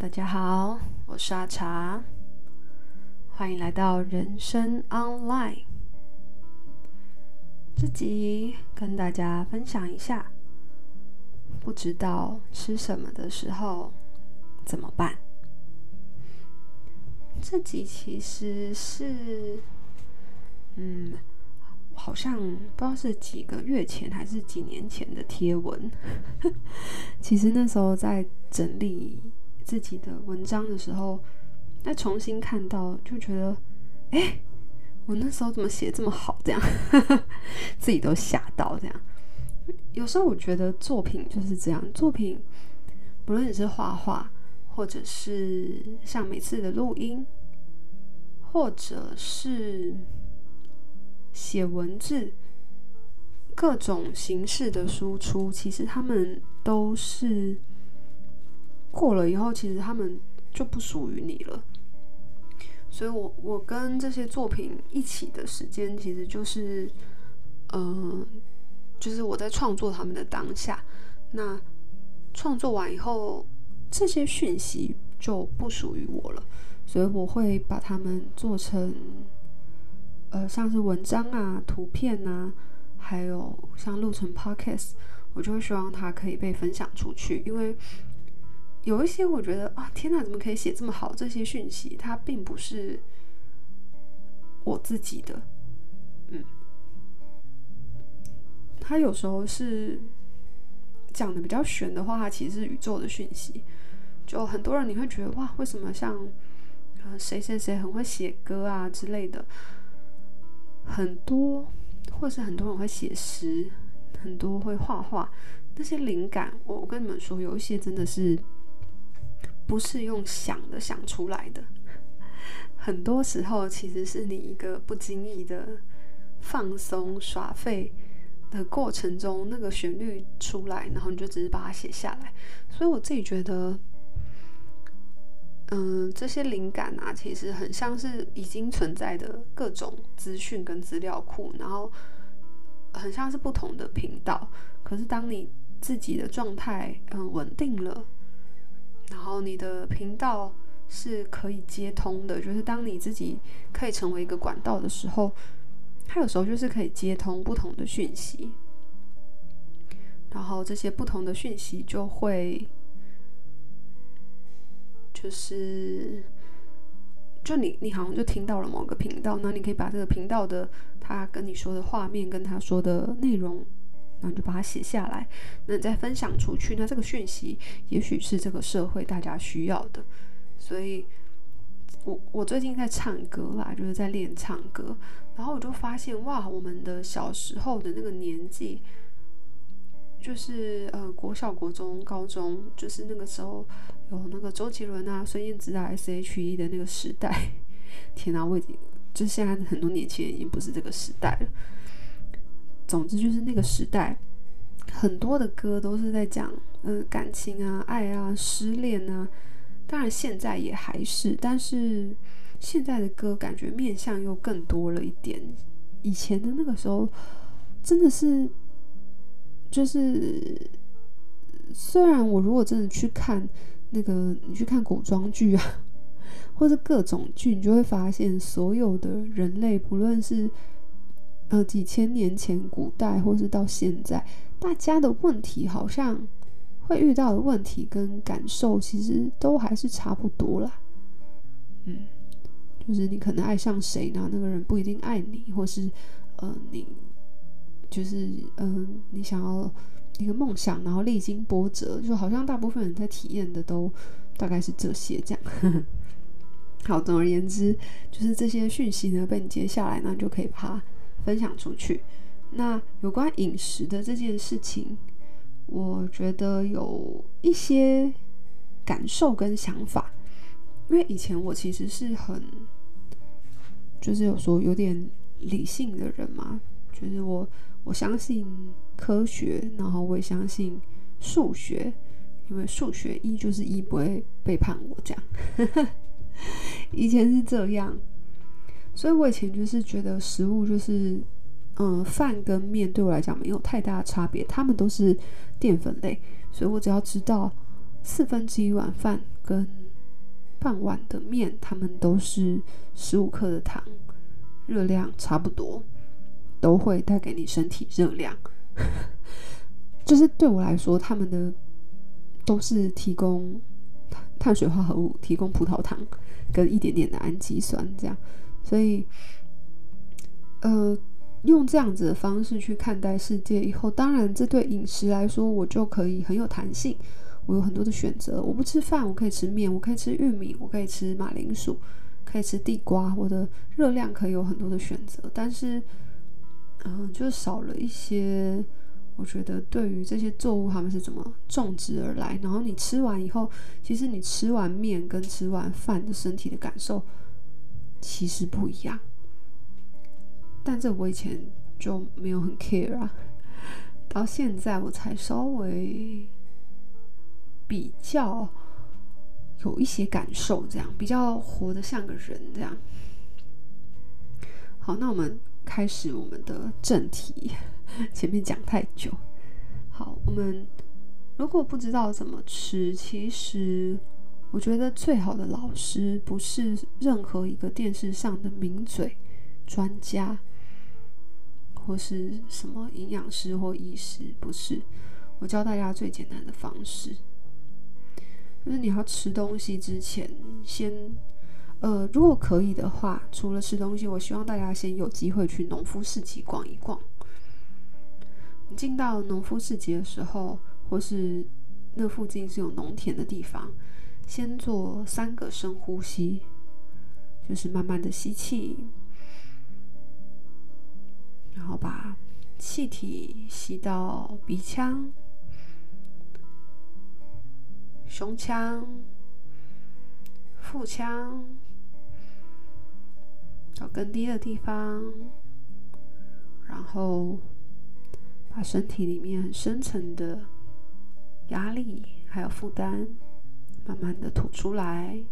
大家好，我是阿茶，欢迎来到人生 Online。这集跟大家分享一下，不知道吃什么的时候怎么办？这集其实是，嗯，好像不知道是几个月前还是几年前的贴文。其实那时候在整理。自己的文章的时候，再重新看到，就觉得，哎，我那时候怎么写这么好？这样，自己都吓到。这样，有时候我觉得作品就是这样，作品不论你是画画，或者是像每次的录音，或者是写文字，各种形式的输出，其实他们都是。过了以后，其实他们就不属于你了。所以我我跟这些作品一起的时间，其实就是，嗯、就是我在创作他们的当下。那创作完以后，这些讯息就不属于我了。所以我会把它们做成，呃，像是文章啊、图片啊，还有像录成 Podcast，我就会希望它可以被分享出去，因为。有一些我觉得啊，天哪，怎么可以写这么好？这些讯息它并不是我自己的，嗯，它有时候是讲的比较玄的话，它其实是宇宙的讯息。就很多人你会觉得哇，为什么像啊谁谁谁很会写歌啊之类的，很多，或是很多人会写诗，很多会画画，那些灵感，我我跟你们说，有一些真的是。不是用想的想出来的，很多时候其实是你一个不经意的放松耍废的过程中，那个旋律出来，然后你就只是把它写下来。所以我自己觉得，嗯、这些灵感啊，其实很像是已经存在的各种资讯跟资料库，然后很像是不同的频道。可是当你自己的状态嗯稳定了。然后你的频道是可以接通的，就是当你自己可以成为一个管道的时候，它有时候就是可以接通不同的讯息，然后这些不同的讯息就会，就是，就你你好像就听到了某个频道，那你可以把这个频道的他跟你说的画面跟他说的内容。那你就把它写下来，那你再分享出去，那这个讯息也许是这个社会大家需要的。所以我我最近在唱歌啦，就是在练唱歌，然后我就发现哇，我们的小时候的那个年纪，就是呃国小、国中、高中，就是那个时候有那个周杰伦啊、孙燕姿啊、S.H.E 的那个时代。天哪，我已经就现在很多年轻人已经不是这个时代了。总之就是那个时代，很多的歌都是在讲，嗯、感情啊、爱啊、失恋啊。当然现在也还是，但是现在的歌感觉面向又更多了一点。以前的那个时候，真的是，就是，虽然我如果真的去看那个，你去看古装剧啊，或者各种剧，你就会发现所有的人类，不论是。呃，几千年前，古代或是到现在，大家的问题好像会遇到的问题跟感受，其实都还是差不多啦。嗯，就是你可能爱上谁呢？那个人不一定爱你，或是呃，你就是嗯、你想要一个梦想，然后历经波折，就好像大部分人在体验的都大概是这些这样。好，总而言之，就是这些讯息呢被你接下来，那就可以把它分享出去。那有关饮食的这件事情，我觉得有一些感受跟想法。因为以前我其实是很，就是有说有点理性的人嘛，就是我我相信科学，然后我也相信数学，因为数学一就是一，不会背叛我这样。以前是这样。所以我以前就是觉得食物就是，嗯，饭跟面对我来讲没有太大的差别，它们都是淀粉类，所以我只要知道四分之一碗饭跟半碗的面，它们都是十五克的糖，热量差不多，都会带给你身体热量。就是对我来说，他们的都是提供碳水化合物，提供葡萄糖跟一点点的氨基酸，这样，所以，呃，用这样子的方式去看待世界以后，当然这对饮食来说，我就可以很有弹性。我有很多的选择，我不吃饭，我可以吃面，我可以吃玉米，我可以吃马铃薯，可以吃地瓜，我的热量可以有很多的选择。但是，嗯、就少了一些。我觉得对于这些作物，他们是怎么种植而来，然后你吃完以后，其实你吃完面跟吃完饭的身体的感受其实不一样。但这我以前就没有很 care 啊，到现在我才稍微。比较有一些感受，这样比较活得像个人这样。好，那我们开始我们的正题。前面讲太久，好，我们如果不知道怎么吃，其实我觉得最好的老师不是任何一个电视上的名嘴、专家，或是什么营养师或医师，不是。我教大家最简单的方式。就是你要吃东西之前，先，呃，如果可以的话，除了吃东西，我希望大家先有机会去农夫市集逛一逛。你进到农夫市集的时候，或是那附近是有农田的地方，先做三个深呼吸，就是慢慢的吸气，然后把气体吸到鼻腔。胸腔、腹腔到更低的地方，然后把身体里面很深层的压力还有负担，慢慢的吐出来。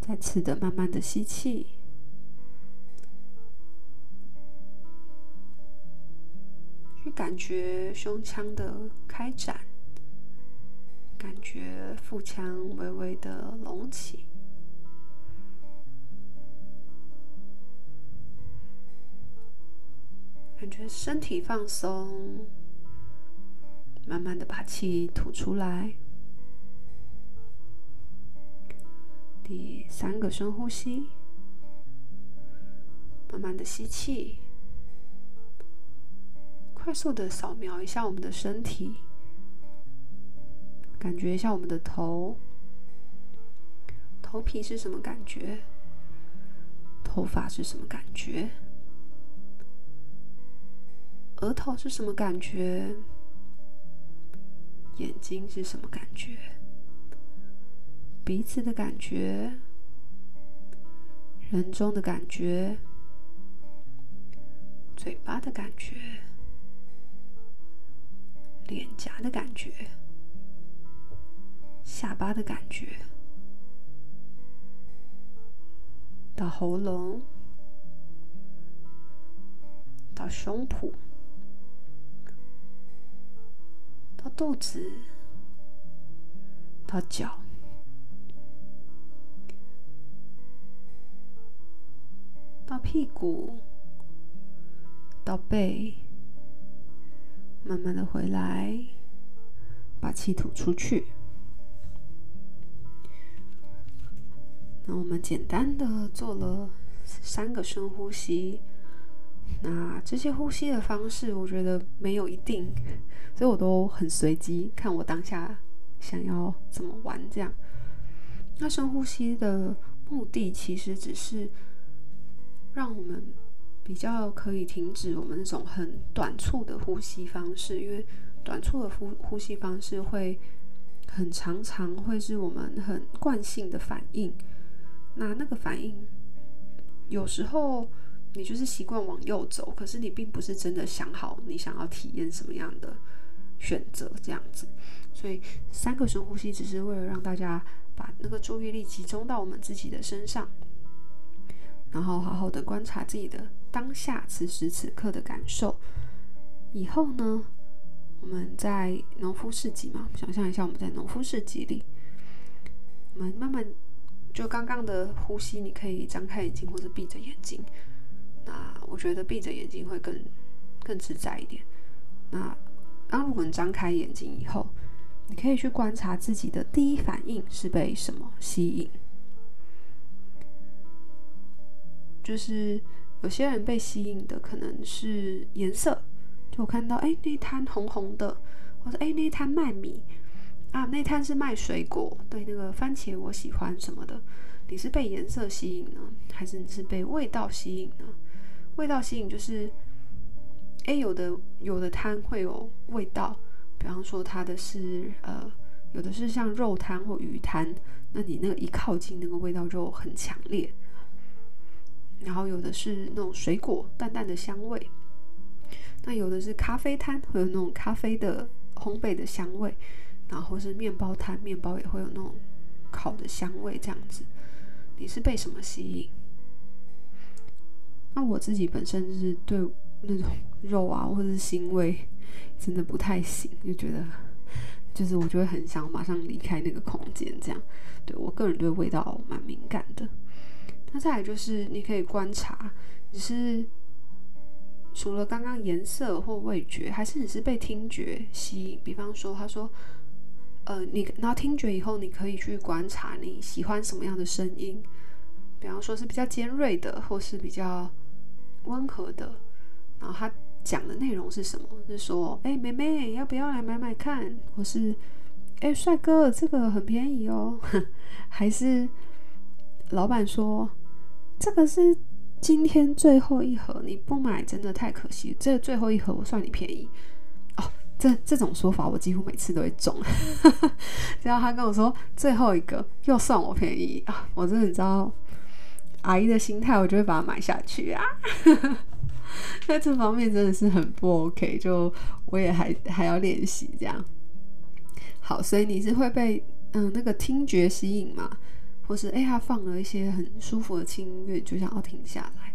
再次的慢慢的吸气。去感觉胸腔的开展，感觉腹腔微微的隆起，感觉身体放松，慢慢的把气吐出来。第三个深呼吸，慢慢的吸气。快速的扫描一下我们的身体，感觉一下我们的头，头皮是什么感觉？头发是什么感觉？额头是什么感觉？眼睛是什么感觉？鼻子的感觉？人中的感觉？嘴巴的感觉？脸颊的感觉，下巴的感觉，到喉咙，到胸脯，到肚子，到脚，到屁股，到背。慢慢的回来，把气吐出去。那我们简单的做了三个深呼吸。那这些呼吸的方式，我觉得没有一定，所以我都很随机，看我当下想要怎么玩这样。那深呼吸的目的，其实只是让我们。比较可以停止我们那种很短促的呼吸方式，因为短促的呼呼吸方式会很常常会是我们很惯性的反应。那那个反应有时候你就是习惯往右走，可是你并不是真的想好你想要体验什么样的选择这样子。所以三个深呼吸只是为了让大家把那个注意力集中到我们自己的身上，然后好好的观察自己的。当下此时此刻的感受，以后呢，我们在农夫市集嘛，想象一下我们在农夫市集里，我们慢慢就刚刚的呼吸，你可以张开眼睛或者闭着眼睛。那我觉得闭着眼睛会更更自在一点。那当如果你张开眼睛以后，你可以去观察自己的第一反应是被什么吸引。就是有些人被吸引的可能是颜色，就我看到哎那摊红红的，或者哎那摊卖米啊，那摊是卖水果，对，那个番茄我喜欢什么的。你是被颜色吸引呢，还是你是被味道吸引呢？味道吸引就是，哎有的有的摊会有味道，比方说它的是呃有的是像肉摊或鱼摊，那你那个一靠近那个味道就很强烈。然后有的是那种水果淡淡的香味，那有的是咖啡摊会有那种咖啡的烘焙的香味，然后是面包摊，面包也会有那种烤的香味，这样子。你是被什么吸引？那我自己本身就是对那种 肉啊或者是腥味真的不太行，就觉得就是我就会很想马上离开那个空间，这样。对，我个人对味道蛮敏感的。那再来就是，你可以观察，你是除了刚刚颜色或味觉，还是你是被听觉吸引？比方说，他说，呃，你然后听觉以后，你可以去观察你喜欢什么样的声音，比方说是比较尖锐的，或是比较温和的。然后他讲的内容是什么？是说，哎，妹妹要不要来买买看？或是，哎，帅哥，这个很便宜哦。还是老板说。这个是今天最后一盒，你不买真的太可惜。这最后一盒我算你便宜哦。这这种说法我几乎每次都会中。只要他跟我说最后一个又算我便宜啊，我真的知道阿姨的心态，我就会把它买下去啊。在这方面真的是很不 OK，就我也还还要练习这样。好，所以你是会被嗯那个听觉吸引吗？或是哎，他放了一些很舒服的轻音乐，就想要停下来。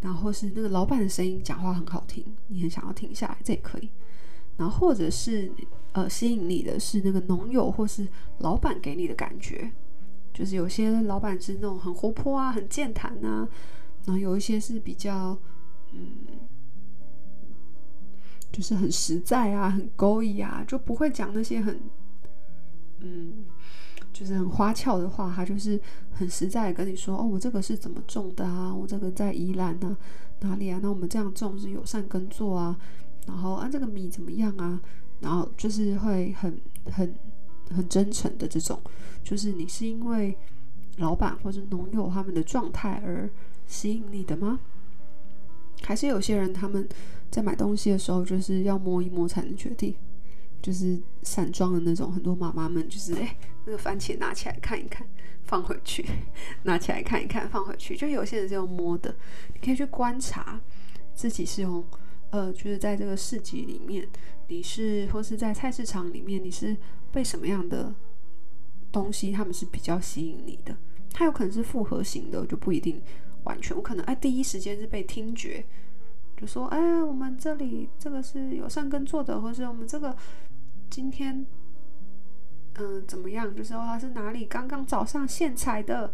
然后是那个老板的声音讲话很好听，你很想要停下来，这也可以。然后或者是呃，吸引你的是那个农友或是老板给你的感觉，就是有些老板是那种很活泼啊，很健谈啊。然后有一些是比较嗯，就是很实在啊，很勾引啊，就不会讲那些很嗯。就是很花俏的话，他就是很实在跟你说：“哦，我这个是怎么种的啊？我这个在宜兰啊，哪里啊？那我们这样种是友善耕作啊。然后啊，这个米怎么样啊？然后就是会很很很真诚的这种，就是你是因为老板或者农友他们的状态而吸引你的吗？还是有些人他们在买东西的时候就是要摸一摸才能决定？”就是散装的那种，很多妈妈们就是哎，那个番茄拿起来看一看，放回去；拿起来看一看，放回去。就有些人是用摸的，你可以去观察自己是用呃，就是在这个市集里面，你是或是在菜市场里面，你是被什么样的东西他们是比较吸引你的？它有可能是复合型的，就不一定完全。我可能哎，第一时间是被听觉，就说哎，我们这里这个是有善根做的，或是我们这个。今天，嗯、怎么样？就是说它是哪里刚刚早上现采的，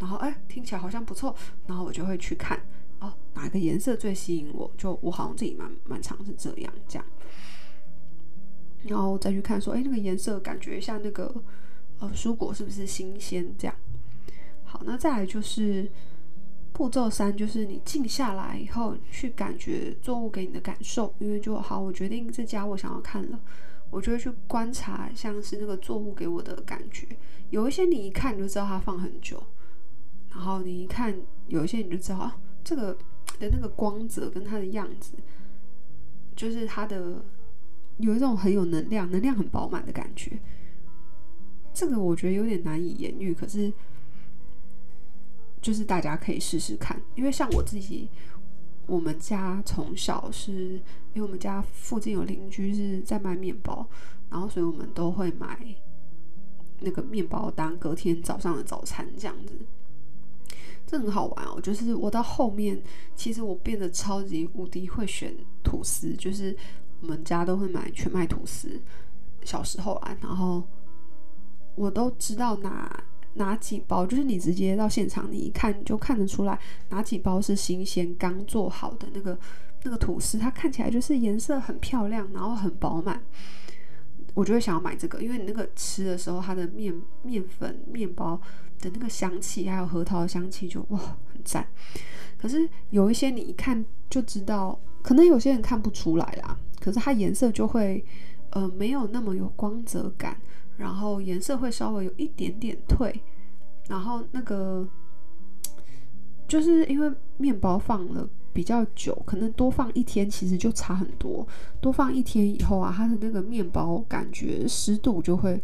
然后哎，听起来好像不错，然后我就会去看哦，哪个颜色最吸引我？就我好像自己蛮蛮常是这样这样，然后再去看说，哎，那个颜色感觉像那个呃蔬果是不是新鲜？这样。好，那再来就是步骤三，就是你静下来以后去感觉作物给你的感受，因为就好，我决定这家我想要看了。我就会去观察，像是那个作物给我的感觉，有一些你一看你就知道它放很久，然后你一看有一些你就知道，这个的那个光泽跟它的样子，就是它的有一种很有能量，能量很饱满的感觉。这个我觉得有点难以言喻，可是就是大家可以试试看，因为像我自己。我们家从小是因为我们家附近有邻居是在卖面包，然后所以我们都会买那个面包当隔天早上的早餐这样子，这很好玩哦。就是我到后面，其实我变得超级无敌会选吐司，就是我们家都会买全麦吐司，小时候啊，然后我都知道哪哪几包，就是你直接到现场，你一看就看得出来哪几包是新鲜刚做好的那个那个吐司，它看起来就是颜色很漂亮，然后很饱满，我就会想要买这个，因为你那个吃的时候，它的面面粉面包的那个香气，还有核桃的香气，就哇很赞。可是有一些你一看就知道，可能有些人看不出来啦。可是它颜色就会，呃，没有那么有光泽感，然后颜色会稍微有一点点褪，然后那个就是因为面包放了比较久，可能多放一天其实就差很多。多放一天以后啊，它的那个面包感觉湿度就会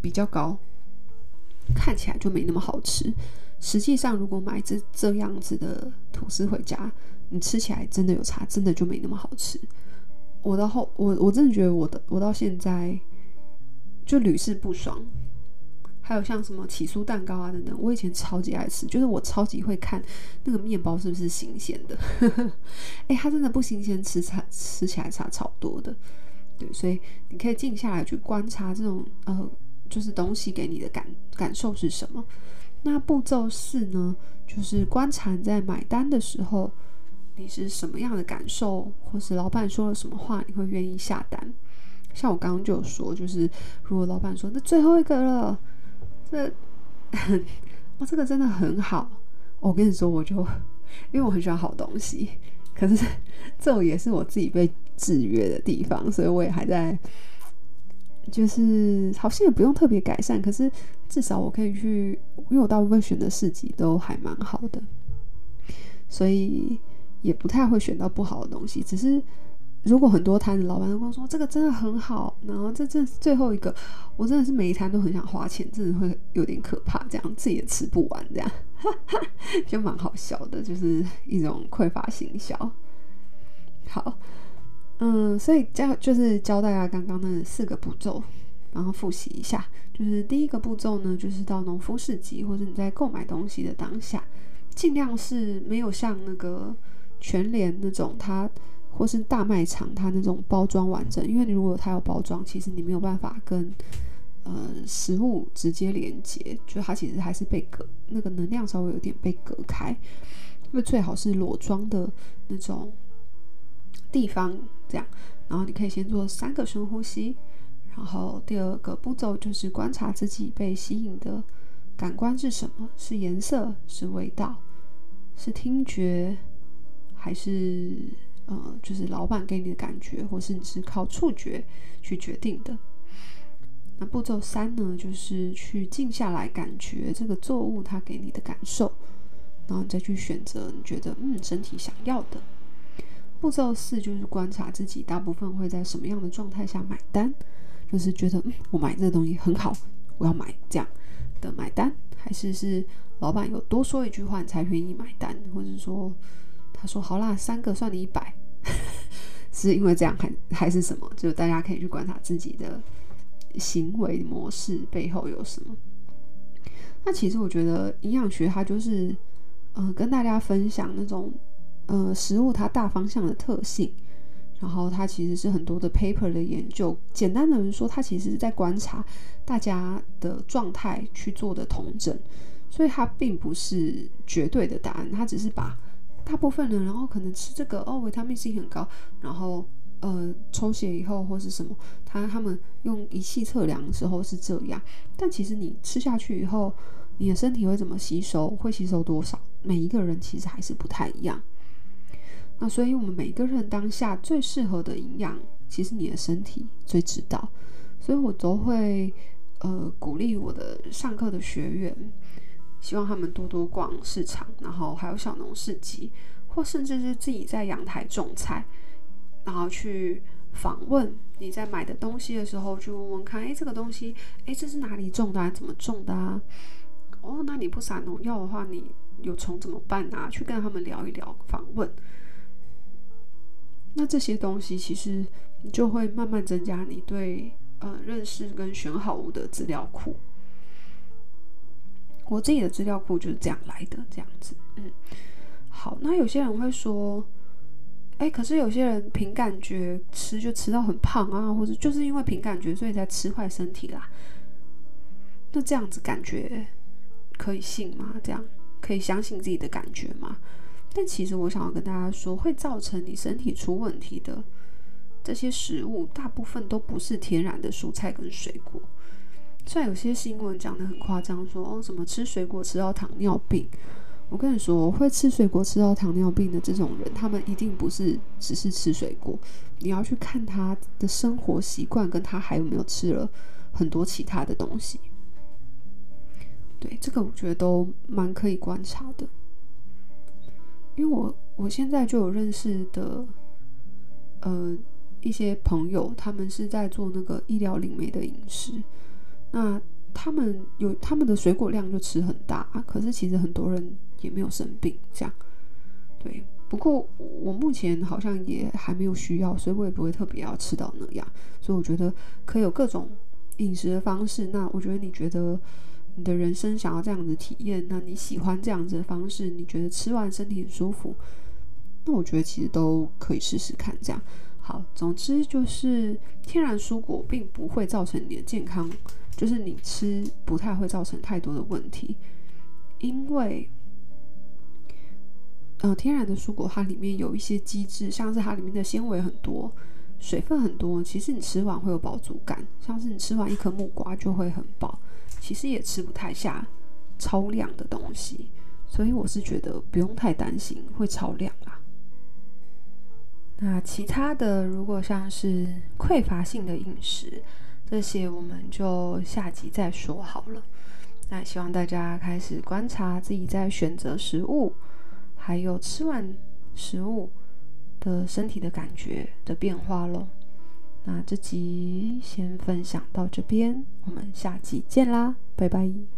比较高，看起来就没那么好吃。实际上，如果买这这样子的吐司回家，你吃起来真的有差，真的就没那么好吃。我到后，我我真的觉得我的我到现在就屡试不爽。还有像什么起酥蛋糕啊等等，我以前超级爱吃，就是我超级会看那个面包是不是新鲜的。哎、它真的不新鲜，吃差吃起来差超多的。对，所以你可以静下来去观察这种呃，就是东西给你的感感受是什么。那步骤四呢，就是观察你在买单的时候，你是什么样的感受，或是老板说了什么话，你会愿意下单。像我刚刚就有说，就是如果老板说那最后一个了，这，哇，这个真的很好，我跟你说，我就因为我很喜欢好东西，可是这也是我自己被制约的地方，所以我也还在。就是好像也不用特别改善，可是至少我可以去，因为我大部分选的市集都还蛮好的，所以也不太会选到不好的东西。只是如果很多摊子老板都跟我说这个真的很好，然后这这最后一个，我真的是每一摊都很想花钱，真的会有点可怕，这样自己也吃不完，这样 就蛮好笑的，就是一种匮乏行销。好。嗯，所以教就是教大家刚刚那四个步骤，然后复习一下。就是第一个步骤呢，就是到农夫市集或者你在购买东西的当下，尽量是没有像那个全联那种它或是大卖场它那种包装完整，因为你如果它有包装，其实你没有办法跟呃食物直接连接，就它其实还是被隔那个能量稍微有点被隔开，因为最好是裸装的那种。地方这样，然后你可以先做三个深呼吸，然后第二个步骤就是观察自己被吸引的感官是什么？是颜色？是味道？是听觉？还是呃，就是老板给你的感觉，或是你是靠触觉去决定的？那步骤三呢，就是去静下来，感觉这个作物它给你的感受，然后你再去选择你觉得嗯身体想要的。步骤四就是观察自己大部分会在什么样的状态下买单，就是觉得嗯，我买这个东西很好，我要买这样的买单，还是是老板有多说一句话你才愿意买单，或者说他说好啦，三个算你一百，是因为这样还还是什么？就大家可以去观察自己的行为模式背后有什么。那其实我觉得营养学它就是呃跟大家分享那种。呃，食物它大方向的特性，然后它其实是很多的 paper 的研究。简单的说，它其实是在观察大家的状态去做的统整，所以它并不是绝对的答案。它只是把大部分人，然后可能吃这个哦，维他命 C 很高，然后呃抽血以后或是什么，他他们用仪器测量的时候是这样，但其实你吃下去以后，你的身体会怎么吸收，会吸收多少，每一个人其实还是不太一样。那所以，我们每个人当下最适合的营养，其实你的身体最知道。所以我都会呃鼓励我的上课的学员，希望他们多多逛市场，然后还有小农市集，或甚至是自己在阳台种菜，然后去访问你在买的东西的时候，去问问看，哎，这个东西，哎，这是哪里种的啊？怎么种的啊？哦，那你不撒农药的话，你有虫怎么办啊？去跟他们聊一聊，访问。那这些东西其实你就会慢慢增加你对呃认识跟选好物的资料库。我自己的资料库就是这样来的，这样子。嗯，好。那有些人会说，哎，可是有些人凭感觉吃就吃到很胖啊，或者就是因为凭感觉所以才吃坏身体啦。那这样子感觉可以信吗？这样可以相信自己的感觉吗？但其实我想要跟大家说，会造成你身体出问题的这些食物，大部分都不是天然的蔬菜跟水果。虽然有些新闻讲得很夸张，说哦什么吃水果吃到糖尿病。我跟你说，会吃水果吃到糖尿病的这种人，他们一定不是只是吃水果。你要去看他的生活习惯，跟他还有没有吃了很多其他的东西。对，这个我觉得都蛮可以观察的。因为我我现在就有认识的，呃，一些朋友，他们是在做那个医疗灵媒的饮食，那他们有他们的水果量就吃很大啊，可是其实很多人也没有生病，这样。对，不过我目前好像也还没有需要，所以我也不会特别要吃到那样，所以我觉得可以有各种饮食的方式。那我觉得你觉得？你的人生想要这样子体验，那你喜欢这样子的方式？你觉得吃完身体很舒服？那我觉得其实都可以试试看。这样好，总之就是天然蔬果并不会造成你的健康，就是你吃不太会造成太多的问题，因为呃，天然的蔬果它里面有一些机制，像是它里面的纤维很多，水分很多，其实你吃完会有饱足感，像是你吃完一颗木瓜就会很饱。其实也吃不太下超量的东西，所以我是觉得不用太担心会超量啦。那其他的，如果像是匮乏性的饮食，这些我们就下集再说好了。那希望大家开始观察自己在选择食物，还有吃完食物的身体的感觉的变化喽。那这集先分享到这边，我们下集见啦，拜拜。